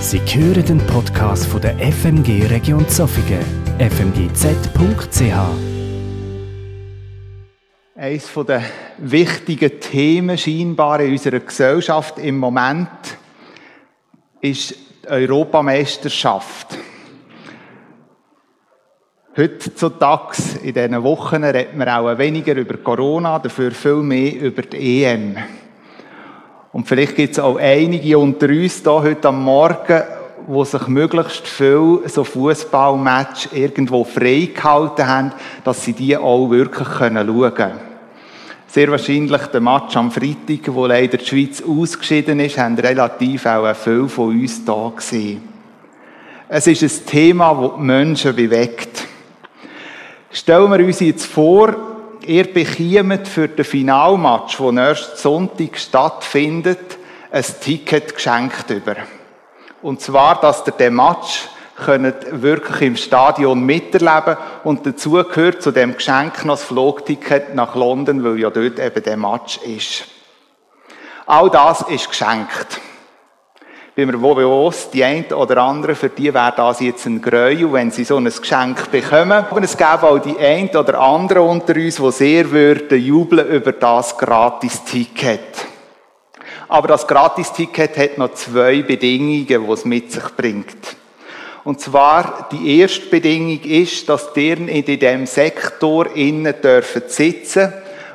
Sie hören den Podcast von der FMG Region Zofingen, fmgz.ch. Eines der wichtigen Themen scheinbar in unserer Gesellschaft im Moment ist die Europameisterschaft. Heutzutage, in diesen Wochen, redet man auch weniger über Corona, dafür viel mehr über die EM. Und vielleicht gibt es auch einige unter uns da heute am Morgen, wo sich möglichst viel so Fußballmatch irgendwo freigehalten haben, dass sie die auch wirklich können schauen können. Sehr wahrscheinlich der Match am Freitag, wo leider die Schweiz ausgeschieden ist, haben relativ auch viele von uns da gesehen. Es ist ein Thema, das die Menschen bewegt. Stellen wir uns jetzt vor, ihr bekommt für den Finalmatch, der nächsten Sonntag stattfindet, ein Ticket geschenkt über. Und zwar, dass ihr den Match könnt wirklich im Stadion miterleben und dazu gehört zu dem Geschenk noch das Flugticket nach London, weil ja dort eben der Match ist. All das ist geschenkt bin mir wohl bewusst, die einen oder anderen, für die wäre das jetzt ein Gräuel, wenn sie so ein Geschenk bekommen. Aber es gäbe auch die einen oder anderen unter uns, die sehr würden jubeln über das Gratis-Ticket. Aber das Gratis-Ticket hat noch zwei Bedingungen, die es mit sich bringt. Und zwar, die erste Bedingung ist, dass ihr in dem Sektor innen dürfen sitzen,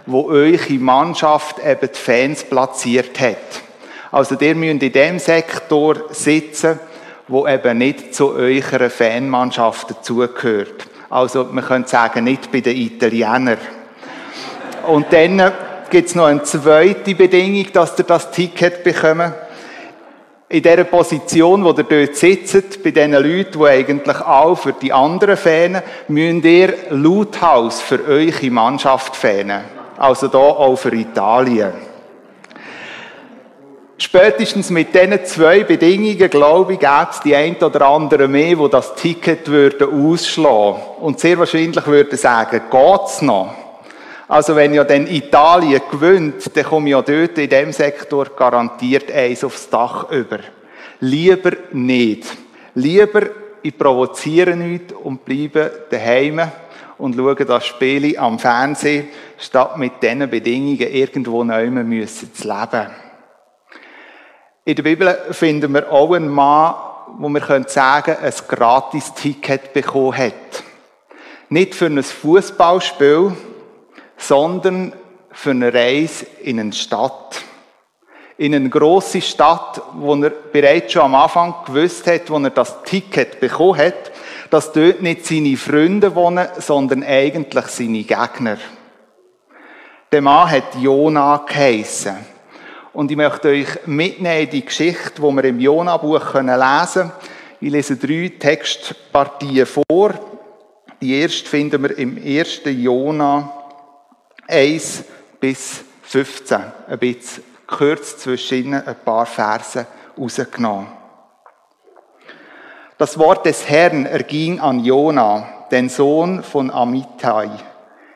wo eure Mannschaft eben die Fans platziert hat. Also ihr müsst in dem Sektor sitzen, wo eben nicht zu eurer Fanmannschaft dazugehört. Also man könnte sagen, nicht bei den Italienern. Und dann gibt es noch eine zweite Bedingung, dass ihr das Ticket bekommt. In dieser Position, wo ihr dort sitzt, bei diesen Leuten, die eigentlich auch für die anderen Fans, müsst ihr Lauthaus für eure Mannschaft fähnen. Also da auch für Italien. Spätestens mit diesen zwei Bedingungen, glaube ich, gäbe es die ein oder andere mehr, die das Ticket würden ausschlagen Und sehr wahrscheinlich würden sagen, geht's noch? Also wenn ja dann Italien gewinnt, dann komme ja dort in dem Sektor garantiert eins aufs Dach über. Lieber nicht. Lieber ich provoziere nicht und bleibe daheim und schaue das Spiel am Fernsehen, statt mit diesen Bedingungen irgendwo neu zu leben. In der Bibel finden wir auch einen Mann, wo wir sagen können, ein Gratis-Ticket bekommen hat. Nicht für ein Fußballspiel, sondern für eine Reise in eine Stadt. In eine grosse Stadt, wo er bereits schon am Anfang gewusst hat, wo er das Ticket bekommen hat, dass dort nicht seine Freunde wohnen, sondern eigentlich seine Gegner. Der Mann hat Jona geheissen. Und ich möchte euch mitnehmen in die Geschichte, die wir im Jona-Buch lesen können. Ich lese drei Textpartien vor. Die erste finden wir im 1. Jona 1 bis 15. Ein bisschen kurz zwischen ihnen ein paar Verse rausgenommen. Das Wort des Herrn erging an Jona, den Sohn von Amittai.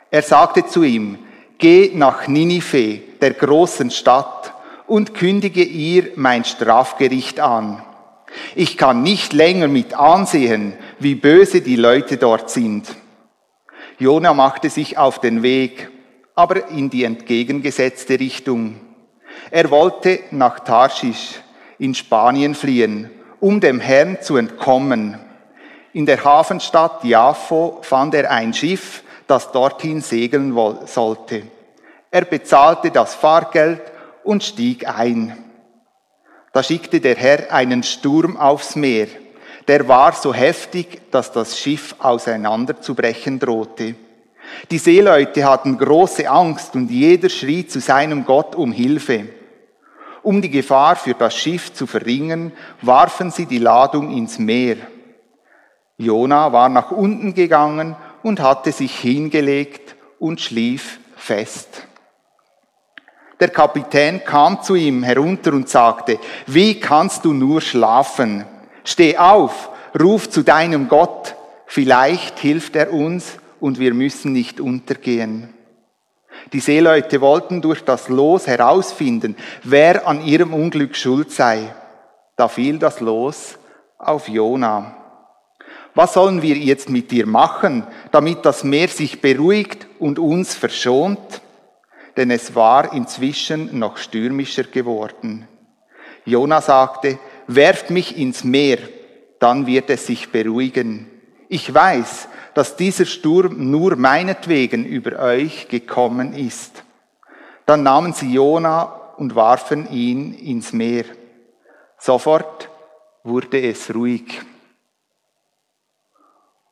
Er sagte zu ihm, geh nach Ninive, der großen Stadt, und kündige ihr mein Strafgericht an. Ich kann nicht länger mit ansehen, wie böse die Leute dort sind. Jona machte sich auf den Weg, aber in die entgegengesetzte Richtung. Er wollte nach Tarschisch in Spanien fliehen, um dem Herrn zu entkommen. In der Hafenstadt Jaffo fand er ein Schiff, das dorthin segeln sollte. Er bezahlte das Fahrgeld und stieg ein. Da schickte der Herr einen Sturm aufs Meer. Der war so heftig, dass das Schiff auseinanderzubrechen drohte. Die Seeleute hatten große Angst und jeder schrie zu seinem Gott um Hilfe. Um die Gefahr für das Schiff zu verringern, warfen sie die Ladung ins Meer. Jona war nach unten gegangen und hatte sich hingelegt und schlief fest. Der Kapitän kam zu ihm herunter und sagte, wie kannst du nur schlafen? Steh auf, ruf zu deinem Gott, vielleicht hilft er uns und wir müssen nicht untergehen. Die Seeleute wollten durch das Los herausfinden, wer an ihrem Unglück schuld sei. Da fiel das Los auf Jona. Was sollen wir jetzt mit dir machen, damit das Meer sich beruhigt und uns verschont? Denn es war inzwischen noch stürmischer geworden. Jona sagte, werft mich ins Meer, dann wird es sich beruhigen. Ich weiß, dass dieser Sturm nur meinetwegen über euch gekommen ist. Dann nahmen sie Jona und warfen ihn ins Meer. Sofort wurde es ruhig.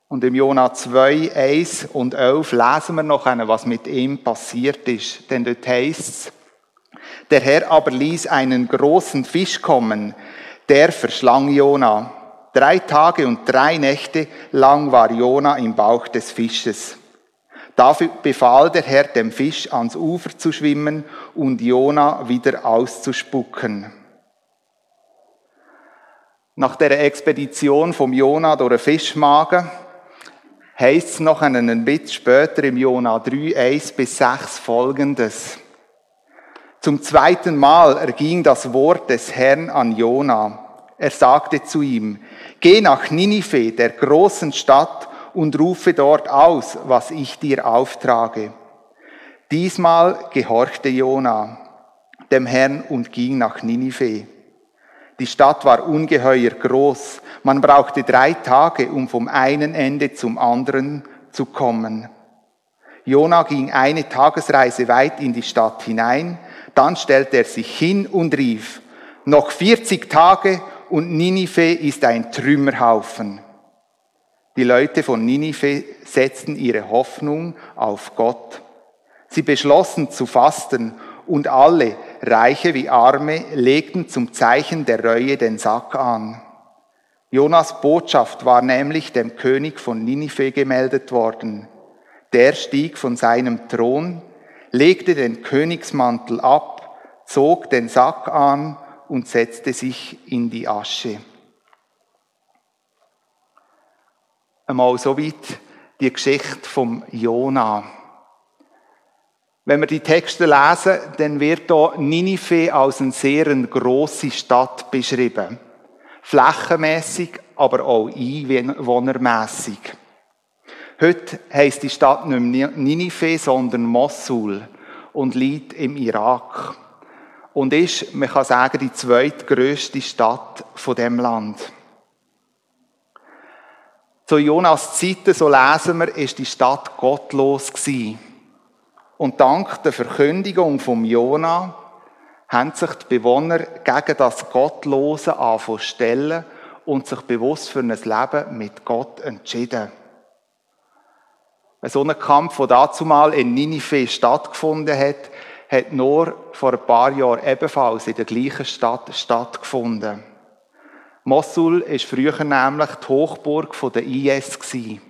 Und im Jona 2, 1 und 11 lesen wir noch was mit ihm passiert ist. Denn dort heißt es, der Herr aber ließ einen großen Fisch kommen, der verschlang Jona. Drei Tage und drei Nächte lang war Jona im Bauch des Fisches. Dafür befahl der Herr dem Fisch ans Ufer zu schwimmen und Jona wieder auszuspucken. Nach der Expedition vom Jona durch den Fischmagen heißt es noch einen bisschen später im Jona 3, 1 bis 6 folgendes. Zum zweiten Mal erging das Wort des Herrn an Jona. Er sagte zu ihm, geh nach Ninive, der großen Stadt, und rufe dort aus, was ich dir auftrage. Diesmal gehorchte Jona dem Herrn und ging nach Ninive. Die Stadt war ungeheuer groß. Man brauchte drei Tage, um vom einen Ende zum anderen zu kommen. Jona ging eine Tagesreise weit in die Stadt hinein. Dann stellte er sich hin und rief, noch 40 Tage und Ninive ist ein Trümmerhaufen. Die Leute von Ninive setzten ihre Hoffnung auf Gott. Sie beschlossen zu fasten und alle, Reiche wie Arme, legten zum Zeichen der Reue den Sack an. Jonas Botschaft war nämlich dem König von Ninive gemeldet worden. Der stieg von seinem Thron, legte den Königsmantel ab, zog den Sack an und setzte sich in die Asche. Einmal soweit die Geschichte vom Jonah. Wenn wir die Texte lesen, dann wird hier Ninive als eine sehr grosse Stadt beschrieben. Flächenmässig, aber auch einwohnermässig. Heute heisst die Stadt nicht mehr Ninive, sondern Mosul und liegt im Irak. Und ist, man kann sagen, die zweitgrößte Stadt von dem Land. Zu Jonas Zeiten, so lesen wir, ist die Stadt gottlos gewesen. Und dank der Verkündigung vom Jona haben sich die Bewohner gegen das Gottlose stellen und sich bewusst für ein Leben mit Gott entschieden. Ein so ein Kampf, der dazumal in Ninive stattgefunden hat, hat nur vor ein paar Jahren ebenfalls in der gleichen Stadt stattgefunden. Mosul ist früher nämlich die Hochburg der IS gewesen.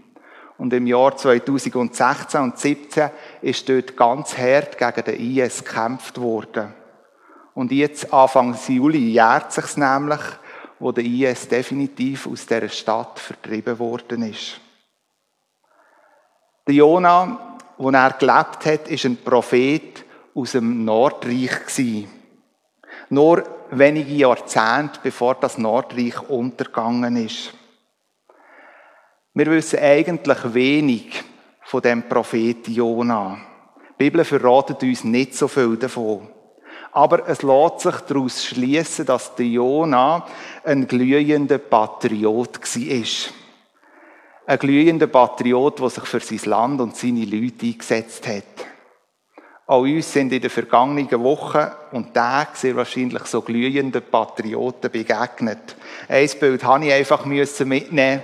Und im Jahr 2016 und 2017 ist dort ganz hart gegen den IS gekämpft worden. Und jetzt, Anfang Juli, jährt sich nämlich, wo der IS definitiv aus dieser Stadt vertrieben worden ist. Der Jona, wo er gelebt hat, ist ein Prophet aus dem Nordreich. Nur wenige Jahrzehnte bevor das Nordreich untergegangen ist. Wir wissen eigentlich wenig von dem Propheten Jona. Die Bibel verratet uns nicht so viel davon. Aber es lässt sich daraus schließen, dass der Jona ein glühender Patriot war. Ein glühender Patriot, der sich für sein Land und seine Leute eingesetzt hat. Auch uns sind in den vergangenen Wochen und Tagen sehr wahrscheinlich so glühende Patrioten begegnet. Ein Bild habe ich einfach mitnehmen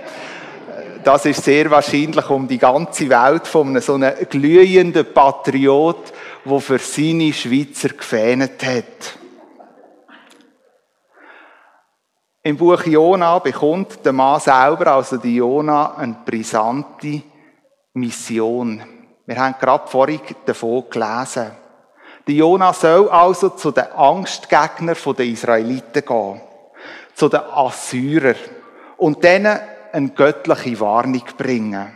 das ist sehr wahrscheinlich um die ganze Welt von einem so einem glühenden Patriot, der für seine Schweizer gefähnet hat. Im Buch Jona bekommt der Mann selber, also die Jona, eine brisante Mission. Wir haben gerade vorhin davon gelesen. Die Jona soll also zu den Angstgegnern der Israeliten gehen. Zu den Assyrern. Und denen eine göttliche Warnung bringen.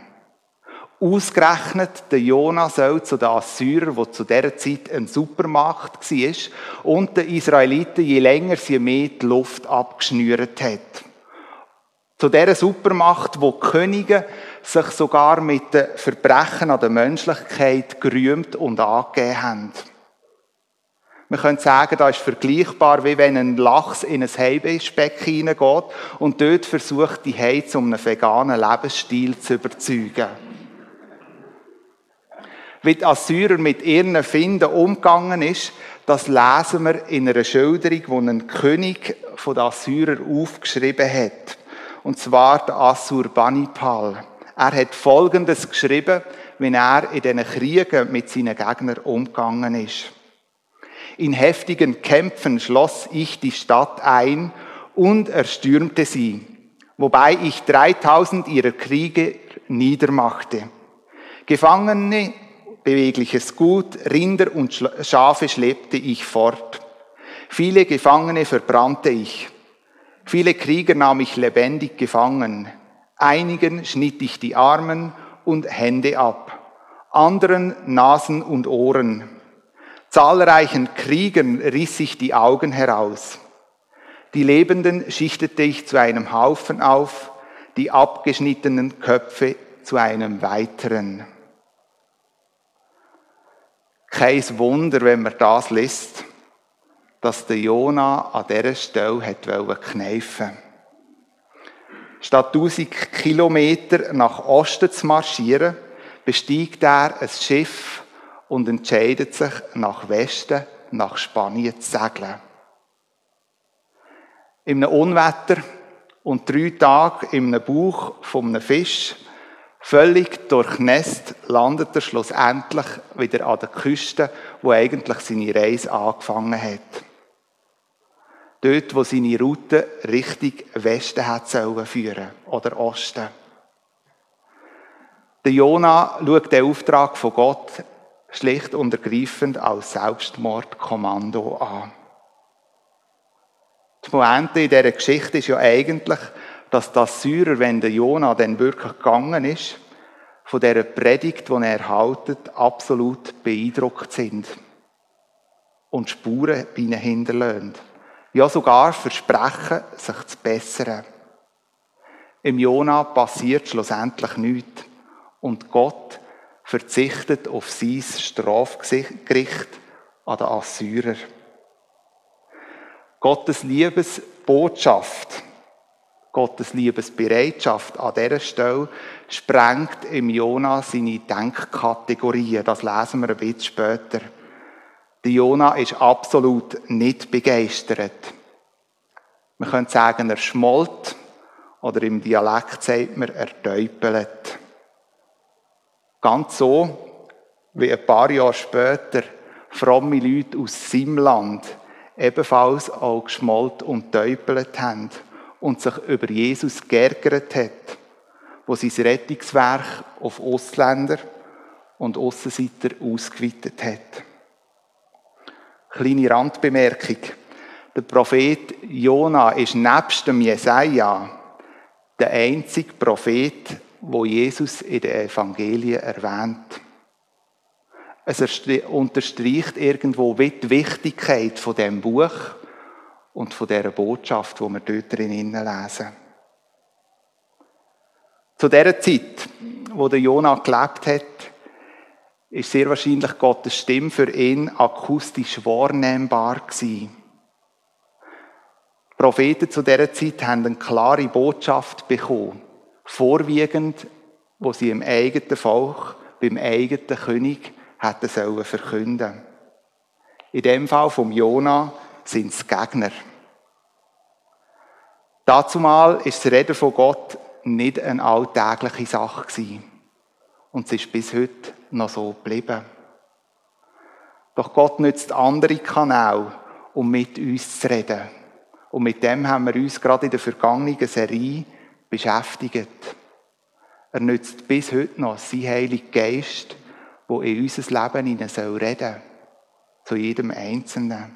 Ausgerechnet der Jona soll zu den Assyrern, wo zu dieser Zeit ein Supermacht war, und den Israeliten, je länger sie mehr die Luft abgeschnürt hat. Zu dieser Supermacht, wo die Könige sich sogar mit den Verbrechen an der Menschlichkeit gerühmt und angegeben haben. Man könnte sagen, das ist vergleichbar, wie wenn ein Lachs in ein Heibespeck hineingeht und dort versucht, die Hei zu einem veganen Lebensstil zu überzeugen. Wie die Assyrer mit ihren Finden umgegangen ist, das lesen wir in einer Schilderung, die ein König von den Assyrern aufgeschrieben hat. Und zwar der Assurbanipal. Er hat Folgendes geschrieben, wenn er in diesen Kriegen mit seinen Gegnern umgegangen ist. In heftigen Kämpfen schloss ich die Stadt ein und erstürmte sie, wobei ich 3000 ihrer Kriege niedermachte. Gefangene bewegliches Gut, Rinder und Schafe schleppte ich fort. Viele Gefangene verbrannte ich. Viele Krieger nahm ich lebendig gefangen. Einigen schnitt ich die Armen und Hände ab, anderen Nasen und Ohren. Zahlreichen Kriegern riss ich die Augen heraus. Die Lebenden schichtete ich zu einem Haufen auf, die abgeschnittenen Köpfe zu einem weiteren. Kein Wunder, wenn man das liest, dass der Jona an dieser Stelle hat kneifen Statt 1000 Kilometer nach Osten zu marschieren, bestiegt er ein Schiff und entscheidet sich, nach Westen, nach Spanien zu segeln. In einem Unwetter und drei Tage in einem Bauch von einem Fisch Völlig durchnässt landet er schlussendlich wieder an der Küste, wo eigentlich seine Reise angefangen hat. Dort, wo seine Route Richtung Westen hat sollen führen oder Osten. Der Jona schaut den Auftrag von Gott schlicht und ergreifend als Selbstmordkommando an. Die Pointe in dieser Geschichte ist ja eigentlich, dass das Syrer, wenn der Jona dann wirklich gegangen ist, von dieser Predigt, die er erhaltet, absolut beeindruckt sind und Spuren bei ihnen hinterlassen. Ja, sogar versprechen, sich zu bessern. Im Jona passiert schlussendlich nichts und Gott verzichtet auf sein Strafgericht an den Assyrer. Gottes Liebesbotschaft Gottes Liebesbereitschaft an dieser Stelle sprengt im Jona seine Denkkategorien. Das lesen wir ein bisschen später. Der Jona ist absolut nicht begeistert. Man könnte sagen, er schmollt oder im Dialekt sagt man, er täupelt. Ganz so, wie ein paar Jahre später fromme Leute aus seinem Land ebenfalls auch geschmollt und täupelt haben und sich über Jesus geärgert hat, wo sein Rettungswerk auf Ausländer und Aussenseiter ausgeweitet hat. Kleine Randbemerkung. Der Prophet Jona ist nebst dem Jesaja der einzige Prophet, wo Jesus in den Evangelien erwähnt. Es unterstreicht irgendwo die Wichtigkeit von dem Buch und von dieser Botschaft, die wir dort drin lesen. Zu dieser Zeit, wo der Jona gelebt hat, ist sehr wahrscheinlich Gottes Stimme für ihn akustisch wahrnehmbar gewesen. Die Propheten zu dieser Zeit haben eine klare Botschaft bekommen, vorwiegend, wo sie im eigenen Volk, beim eigenen König hätten sollen verkünden. In dem Fall vom Jona sind es Gegner. Dazumal ist das Reden von Gott nicht eine alltägliche Sache. Und es ist bis heute noch so geblieben. Doch Gott nützt andere Kanäle, um mit uns zu reden. Und mit dem haben wir uns gerade in der vergangenen Serie beschäftigt. Er nützt bis heute noch sein Heiliger Geist, wo in unser Leben reden soll Zu jedem Einzelnen.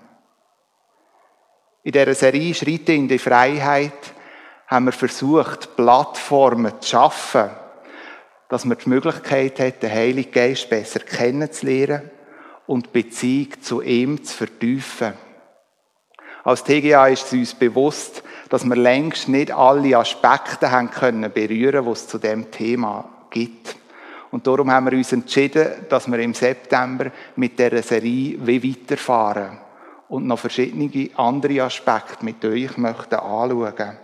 In dieser Serie Schritte in die Freiheit haben wir versucht, Plattformen zu schaffen, dass man die Möglichkeit hat, den Heiligen Geist besser kennenzulernen und die Beziehung zu ihm zu vertiefen. Als TGA ist es uns bewusst, dass wir längst nicht alle Aspekte haben können berühren, die es zu dem Thema gibt. Und darum haben wir uns entschieden, dass wir im September mit dieser Serie wie weiterfahren und noch verschiedene andere Aspekte mit euch möchten anschauen.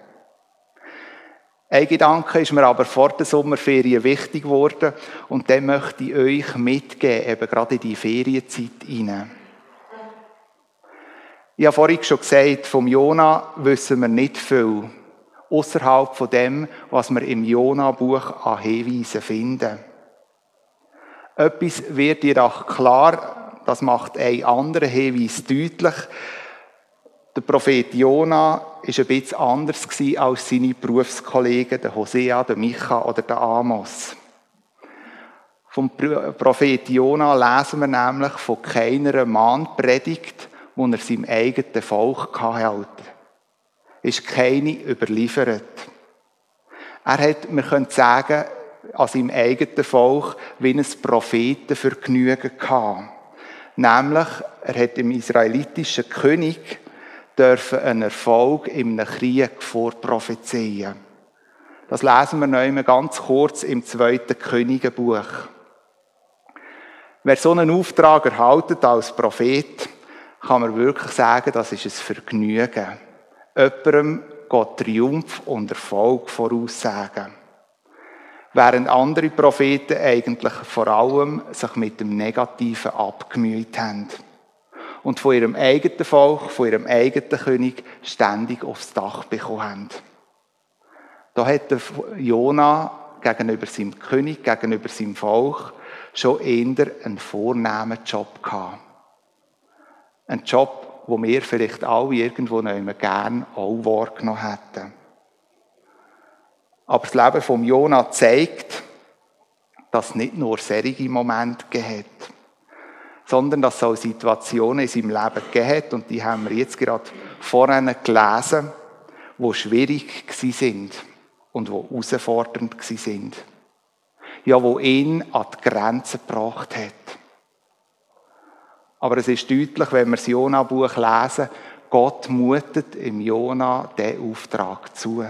Ein Gedanke ist mir aber vor der Sommerferien wichtig geworden und den möchte ich euch mitgeben, eben gerade in die Ferienzeit hinein. Ich habe vorhin schon gesagt, vom Jona wissen wir nicht viel. Außerhalb von dem, was wir im Jona-Buch an Hinweisen finden. Etwas wird jedoch klar, das macht ein anderer Hinweis deutlich. Der Prophet Jona war ein bisschen anders als seine Berufskollegen, der Hosea, der Micha oder der Amos. Vom Prophet Jona lesen wir nämlich von keiner Mahnpredigt, wo er seinem eigenen Volk gehalten Ist keine überliefert. Er hat, wir können sagen, an seinem eigenen Volk wie ein Prophetenvergnügen gehabt. Nämlich, er hat dem israelitischen König dürfen einen Erfolg einem Krieg vorprophezeien. Das lesen wir noch einmal ganz kurz im zweiten Königebuch. Wer so einen Auftrag erhaltet als Prophet, kann man wirklich sagen, das ist ein Vergnügen. Jemandem Gott Triumph und Erfolg voraussagen. Während andere Propheten eigentlich vor allem sich mit dem Negativen abgemüht haben. Und von ihrem eigenen Volk, von ihrem eigenen König ständig aufs Dach bekommen haben. Da hat Jona gegenüber seinem König, gegenüber seinem Volk schon eher einen vornehmen Job gehabt. Ein Job, wo wir vielleicht alle irgendwo noch immer gern auch wahrgenommen hätten. Aber das Leben von Jona zeigt, dass es nicht nur solche Momente gegeben sondern dass es auch Situationen in seinem Leben gegeben und die haben wir jetzt gerade vorhin gelesen, wo schwierig sind und wo herausfordernd sind. Ja, wo ihn an die Grenzen gebracht hat. Aber es ist deutlich, wenn wir das Jona-Buch lesen, Gott mutet im Jona den Auftrag zu.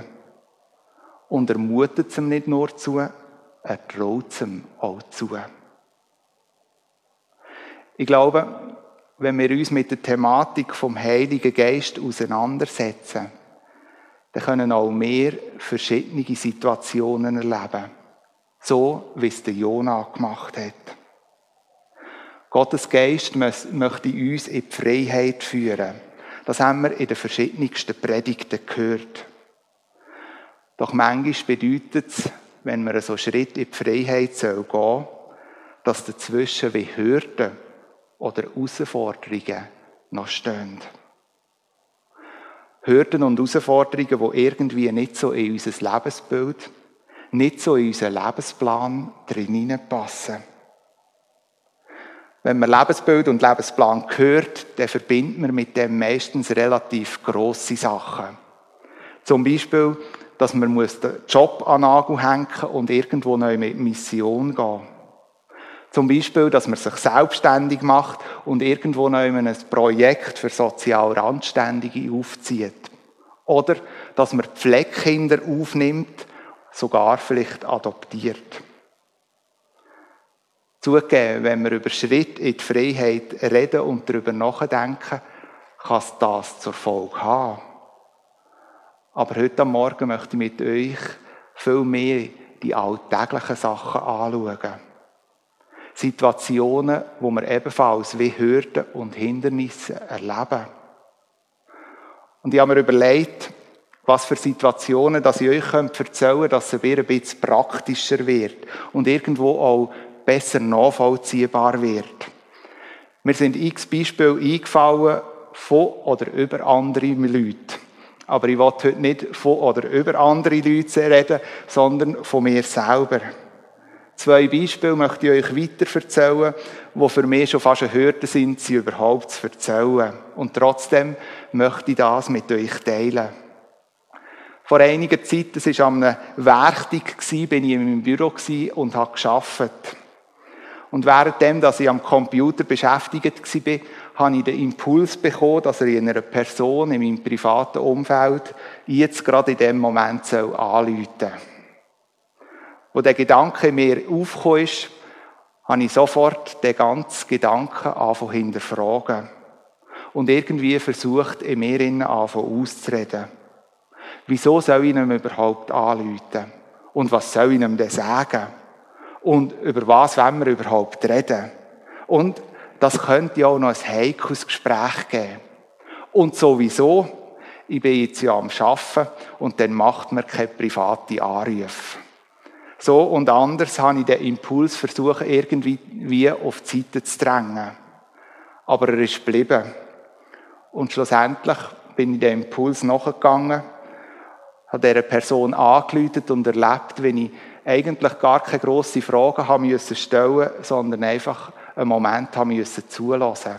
Und er mutet es ihm nicht nur zu, er traut es ihm auch zu. Ich glaube, wenn wir uns mit der Thematik vom Heiligen Geist auseinandersetzen, dann können auch wir verschiedene Situationen erleben. So, wie es der Jona gemacht hat. Gottes Geist möchte uns in die Freiheit führen. Das haben wir in den verschiedensten Predigten gehört. Doch manchmal bedeutet es, wenn man so Schritt in die Freiheit gehen soll, dass dazwischen wie Hürden oder Herausforderungen noch stehen. Hürden und Herausforderungen, die irgendwie nicht so in unser Lebensbild, nicht so in unseren Lebensplan drin passen. Wenn man Lebensbild und Lebensplan hört, dann verbindet man mit dem meistens relativ grosse Sachen. Zum Beispiel, dass man den Job an den Nagel hängen und irgendwo neu mit Mission gehen. Zum Beispiel, dass man sich selbstständig macht und irgendwo neu ein Projekt für sozial Randständige aufzieht. Oder, dass man Pflegekinder aufnimmt, sogar vielleicht adoptiert. Zugegeben, wenn wir über Schritt in die Freiheit reden und darüber nachdenken, kann es das zur Folge haben. Aber heute Morgen möchte ich mit euch viel mehr die alltäglichen Sachen anschauen. Situationen, wo wir ebenfalls wie Hürden und Hindernisse erleben. Und ich habe mir überlegt, was für Situationen, dass ich euch erzählen könnte, dass es ein bisschen praktischer wird und irgendwo auch besser nachvollziehbar wird. Mir sind x Beispiele eingefallen von oder über andere Leute. Aber ich will heute nicht von oder über andere Leute reden, sondern von mir selber. Zwei Beispiele möchte ich euch weiter erzählen, die für mich schon fast eine Hürde sind, sie überhaupt zu erzählen. Und trotzdem möchte ich das mit euch teilen. Vor einiger Zeit, das war an einem Werktag, bin ich in meinem Büro und habe gearbeitet. Und währenddem, dass ich am Computer beschäftigt war, habe ich den Impuls bekommen, dass er in einer Person in meinem privaten Umfeld jetzt gerade in dem Moment soll anrufen soll. Wo der Gedanke mir aufgekommen ist, habe ich sofort den ganzen Gedanken anfangen hinterfragen. Und irgendwie versucht, in mir anfangen auszureden. Wieso soll ich ihm überhaupt anrufen? Und was soll ich ihm denn sagen? Und über was wollen wir überhaupt reden? Und das könnte ja auch noch ein heikles Gespräch geben. Und sowieso, ich bin jetzt ja am Arbeiten und dann macht man keine private Anrufe. So und anders habe ich den Impuls versucht, irgendwie auf die Seite zu drängen. Aber er ist geblieben. Und schlussendlich bin ich dem Impuls nachgegangen, habe dieser Person angelötet und erlebt, wenn ich eigentlich gar keine grossen Fragen haben müssen stellen, sondern einfach einen Moment haben müssen zulassen,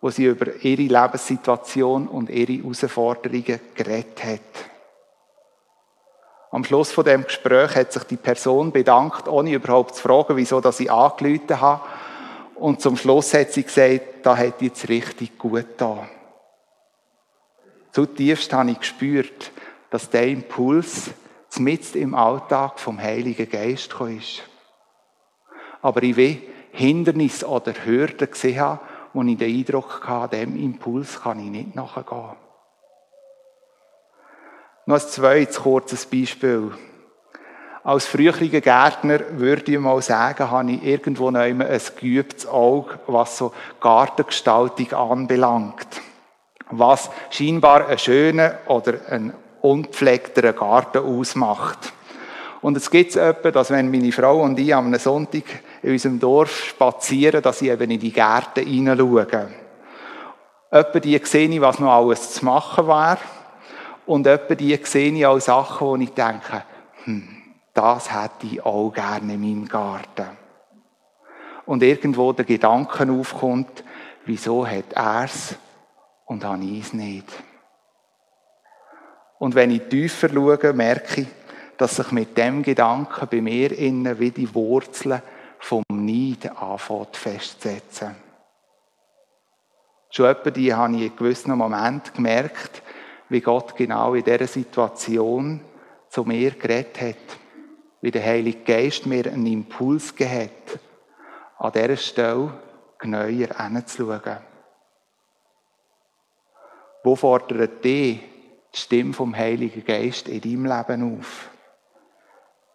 wo sie über ihre Lebenssituation und ihre Herausforderungen geredet hat. Am Schluss von dem Gespräch hat sich die Person bedankt, ohne überhaupt zu fragen, wieso dass ich angerufen habe. Und zum Schluss hat sie gesagt, da hat jetzt richtig gut da. Zutiefst habe ich gespürt, dass der Impuls mitten im Alltag vom Heiligen Geist ist. Aber ich will Hindernis oder Hürden gesehen habe, wo ich den Eindruck hatte, dem Impuls kann ich nicht nachgehen. Noch ein zweites kurzes Beispiel. Als früheriger Gärtner würde ich mal sagen, habe ich irgendwo noch ein geübtes Auge, was so Gartengestaltung anbelangt. Was scheinbar einen schönen oder einen unpflegteren Garten ausmacht. Und es gibt es etwa, dass wenn meine Frau und ich am Sonntag in unserem Dorf spazieren, dass ich eben in die Gärten hineinschaue. Etwa die sehe ich, was noch alles zu machen wäre. Und etwa die sehe ich auch Sachen, wo ich denke, hm, das hätte ich auch gerne in meinem Garten. Und irgendwo der Gedanke aufkommt, wieso hat er es und habe ich es nicht. Und wenn ich tiefer schaue, merke ich, dass sich mit dem Gedanken bei mir innen wie die Wurzeln vom Neid anfängt festzusetzen. Schon etwa die habe ich in gewissen Moment gemerkt, wie Gott genau in dieser Situation zu mir geredet hat. Wie der Heilige Geist mir einen Impuls gegeben hat, an dieser Stelle genauer hinzuschauen. Wo fordert dich die Stimme vom Heiligen Geist in deinem Leben auf?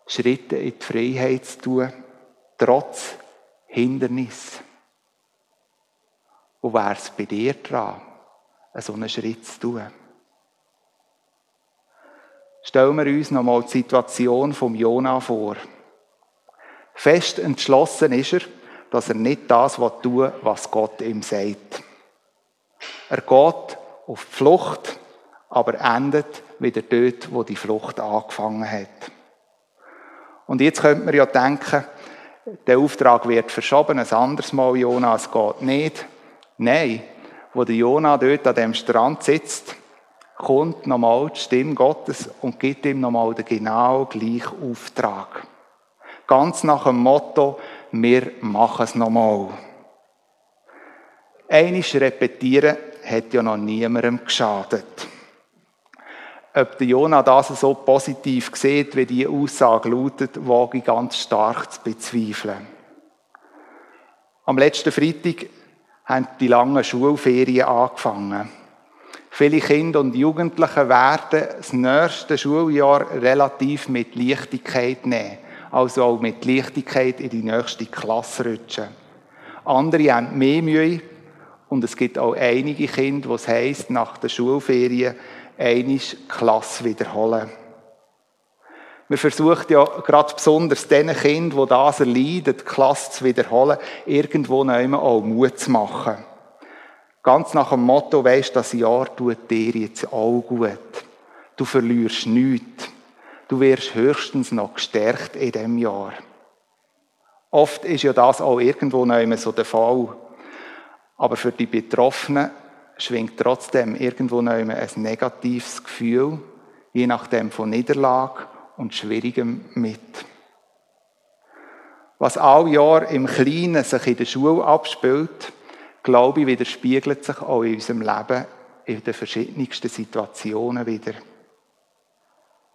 Schritte in die Freiheit zu tun, trotz Hindernis. Wo wäre es bei dir dran, so einen Schritt zu tun? Stellen wir uns nochmal die Situation vom Jona vor. Fest entschlossen ist er, dass er nicht das tun will, was Gott ihm sagt. Er geht auf die Flucht, aber endet wieder dort, wo die Flucht angefangen hat. Und jetzt könnte man ja denken, der Auftrag wird verschoben, ein anderes Mal, Jona, es geht nicht. Nein, wo der Jona dort an dem Strand sitzt, kommt nochmal die Stimme Gottes und gibt ihm nochmal den genau gleichen Auftrag. Ganz nach dem Motto, wir machen es nochmal. Einiges repetieren hat ja noch niemandem geschadet. Ob der Jonah das so positiv sieht, wie die Aussage lautet, wage ich ganz stark zu bezweifeln. Am letzten Freitag haben die langen Schulferien angefangen. Viele Kinder und Jugendliche werden das nächste Schuljahr relativ mit Leichtigkeit nehmen, also auch mit Leichtigkeit in die nächste Klasse rutschen. Andere haben mehr Mühe und es gibt auch einige Kinder, wo es heisst, nach der Schulferien einisch Klasse wiederholen. Wir versuchen ja gerade besonders den Kindern, die das erleiden, die Klasse zu wiederholen, irgendwo noch auch Mut zu machen. Ganz nach dem Motto, weisst, das Jahr tut dir jetzt auch gut. Du verlierst nichts. Du wirst höchstens noch gestärkt in diesem Jahr. Oft ist ja das auch irgendwo noch so der Fall. Aber für die Betroffenen schwingt trotzdem irgendwo ein negatives Gefühl, je nachdem von Niederlage und Schwierigem mit. Was all Jahr im Kleinen sich in der Schule abspielt, glaube ich, widerspiegelt sich auch in unserem Leben in den verschiedensten Situationen wieder.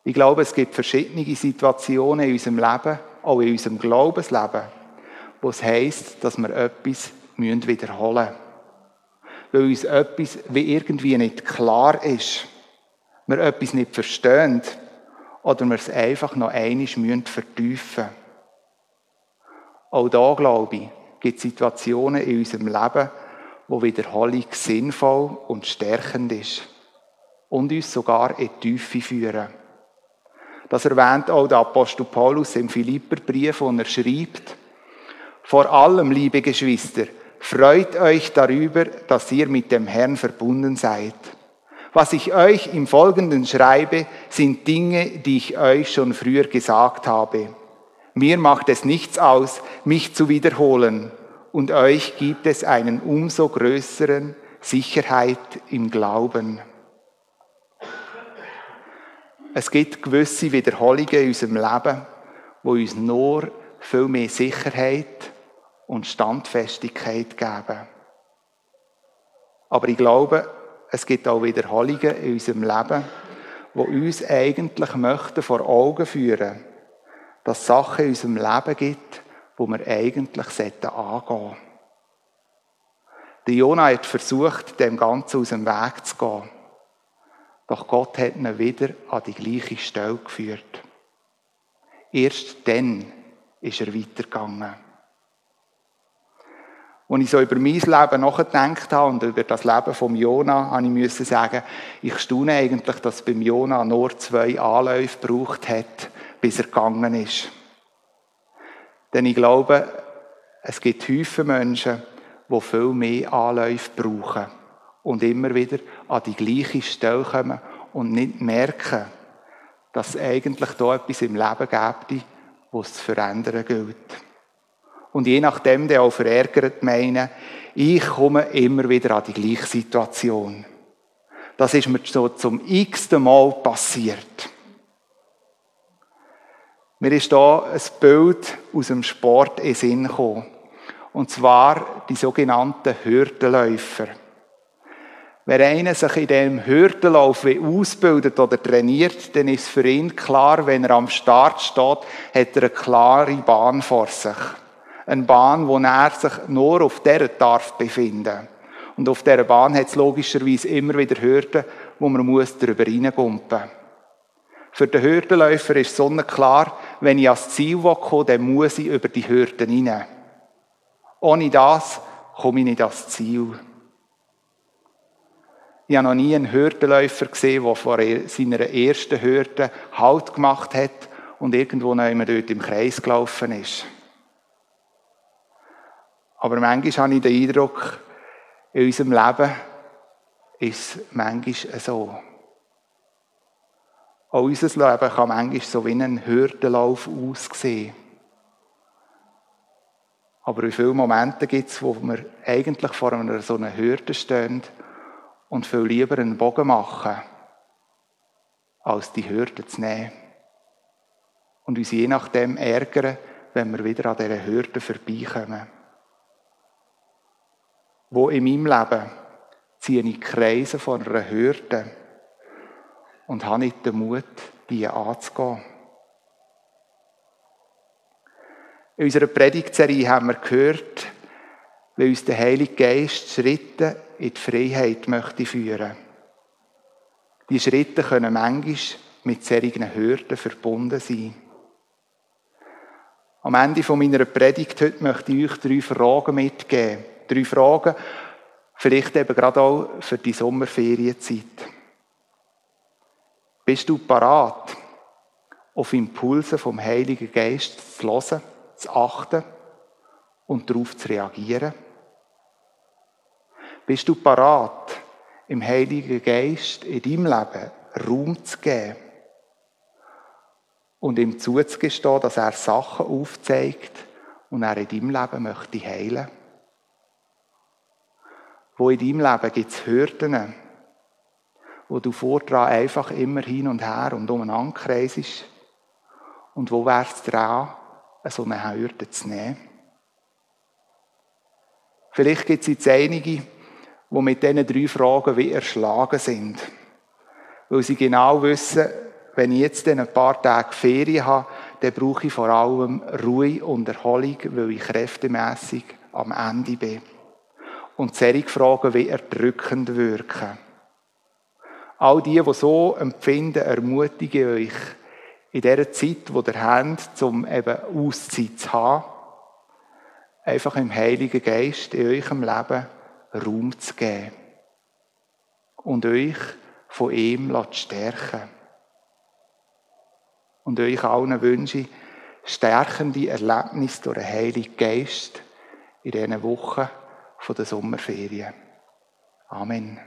Ich glaube, es gibt verschiedene Situationen in unserem Leben, auch in unserem Glaubensleben, wo es heisst, dass wir etwas wiederholen müssen. Weil uns etwas wie irgendwie nicht klar ist, wir etwas nicht verstehen oder wir es einfach noch einmal vertiefen müssen. Auch da, glaube ich, gibt Situationen in unserem Leben, wo Wiederholung sinnvoll und stärkend ist und uns sogar in die Tiefe führen. Das erwähnt auch der Apostel Paulus im Philipperbrief, wo er schreibt, vor allem, liebe Geschwister, freut euch darüber, dass ihr mit dem Herrn verbunden seid. Was ich euch im Folgenden schreibe, sind Dinge, die ich euch schon früher gesagt habe. Mir macht es nichts aus, mich zu wiederholen, und euch gibt es einen umso größeren Sicherheit im Glauben. Es gibt gewisse Wiederholungen in unserem Leben, wo uns nur viel mehr Sicherheit und Standfestigkeit geben. Aber ich glaube, es gibt auch Wiederholungen in unserem Leben, wo uns eigentlich möchten vor Augen führen, dass es Sachen in unserem Leben gibt, wo wir eigentlich angehen sollten. Der Jonah hat versucht, dem Ganzen aus dem Weg zu gehen. Doch Gott hat ihn wieder an die gleiche Stelle geführt. Erst dann ist er weitergegangen. Als ich so über mein Leben nachgedacht habe und über das Leben von Jona, habe ich müssen sagen, ich staune eigentlich, dass beim Jona nur zwei Anläufe gebraucht hat, bis er gegangen ist. Denn ich glaube, es gibt Häufen Menschen, die viel mehr Anläufe brauchen und immer wieder an die gleiche Stelle kommen und nicht merken, dass es eigentlich da etwas im Leben gibt, was es zu verändern gilt. Und je nachdem, der auch verärgert meinen, ich komme immer wieder an die gleiche Situation. Das ist mir so zum x-ten Mal passiert. Mir ist da ein Bild aus dem Sport in Sinn gekommen. Und zwar die sogenannten Hürdenläufer. Wenn einer sich in diesem Hürdenlauf ausbildet oder trainiert, dann ist für ihn klar, wenn er am Start steht, hat er eine klare Bahn vor sich. Eine Bahn, wo er sich nur auf dieser darf befinden. Und auf dieser Bahn hat es logischerweise immer wieder Hürden, wo man muss darüber hineingumpen muss. Für den Hürdenläufer ist sonnenklar, wenn ich ans Ziel komme, dann muss ich über die Hürden hinein. Ohne das komme ich nicht ans Ziel. Ich habe noch nie einen Hürdenläufer gesehen, der vor seiner ersten Hürde Halt gemacht hat und irgendwo noch immer dort im Kreis gelaufen ist. Aber manchmal habe ich den Eindruck, in unserem Leben ist es manchmal so. Auch unser Leben kann manchmal so wie ein Hürdenlauf aussehen. Aber wie viele Momente gibt es, wo wir eigentlich vor einer so einer Hürde stehen und viel lieber einen Bogen machen, als die Hürde zu nehmen. Und uns je nachdem ärgern, wenn wir wieder an dieser Hürde vorbeikommen. Wo in meinem Leben ziehe ich Kreise von einer Hürde und habe nicht den Mut, die anzugehen. In unserer Predigtserie haben wir gehört, wie uns der Heilige Geist Schritte in die Freiheit möchte führen. Die Schritte können manchmal mit solchen Hürden verbunden sein. Am Ende meiner Predigt heute möchte ich euch drei Fragen mitgeben. Drei Fragen, vielleicht eben gerade auch für die Sommerferienzeit. Bist du parat, auf Impulse vom Heiligen Geist zu hören, zu achten und darauf zu reagieren? Bist du parat, im Heiligen Geist in deinem Leben Raum zu geben und ihm zuzugestehen, dass er Sachen aufzeigt und er in deinem Leben möchte heilen? Wo in deinem Leben gibt es Hürden, wo du vordran einfach immer hin und her und umeinander kreisest? Und wo wärst du dran, so eine Hürde zu nehmen? Vielleicht gibt es jetzt einige, die mit diesen drei Fragen wie erschlagen sind. Weil sie genau wissen, wenn ich jetzt ein paar Tage Ferien habe, dann brauche ich vor allem Ruhe und Erholung, weil ich kräftemässig am Ende bin. Und solche Fragen wie erdrückend wirken. All die, die so empfinden, ermutige euch, in dieser Zeit, die ihr habt, um eben Auszeit zu haben, einfach im Heiligen Geist in eurem Leben Raum zu geben. Und euch von ihm zu stärken. Und euch allen wünsche ich stärkende Erlebnisse durch den Heiligen Geist in diesen Wochen der Sommerferien. Amen.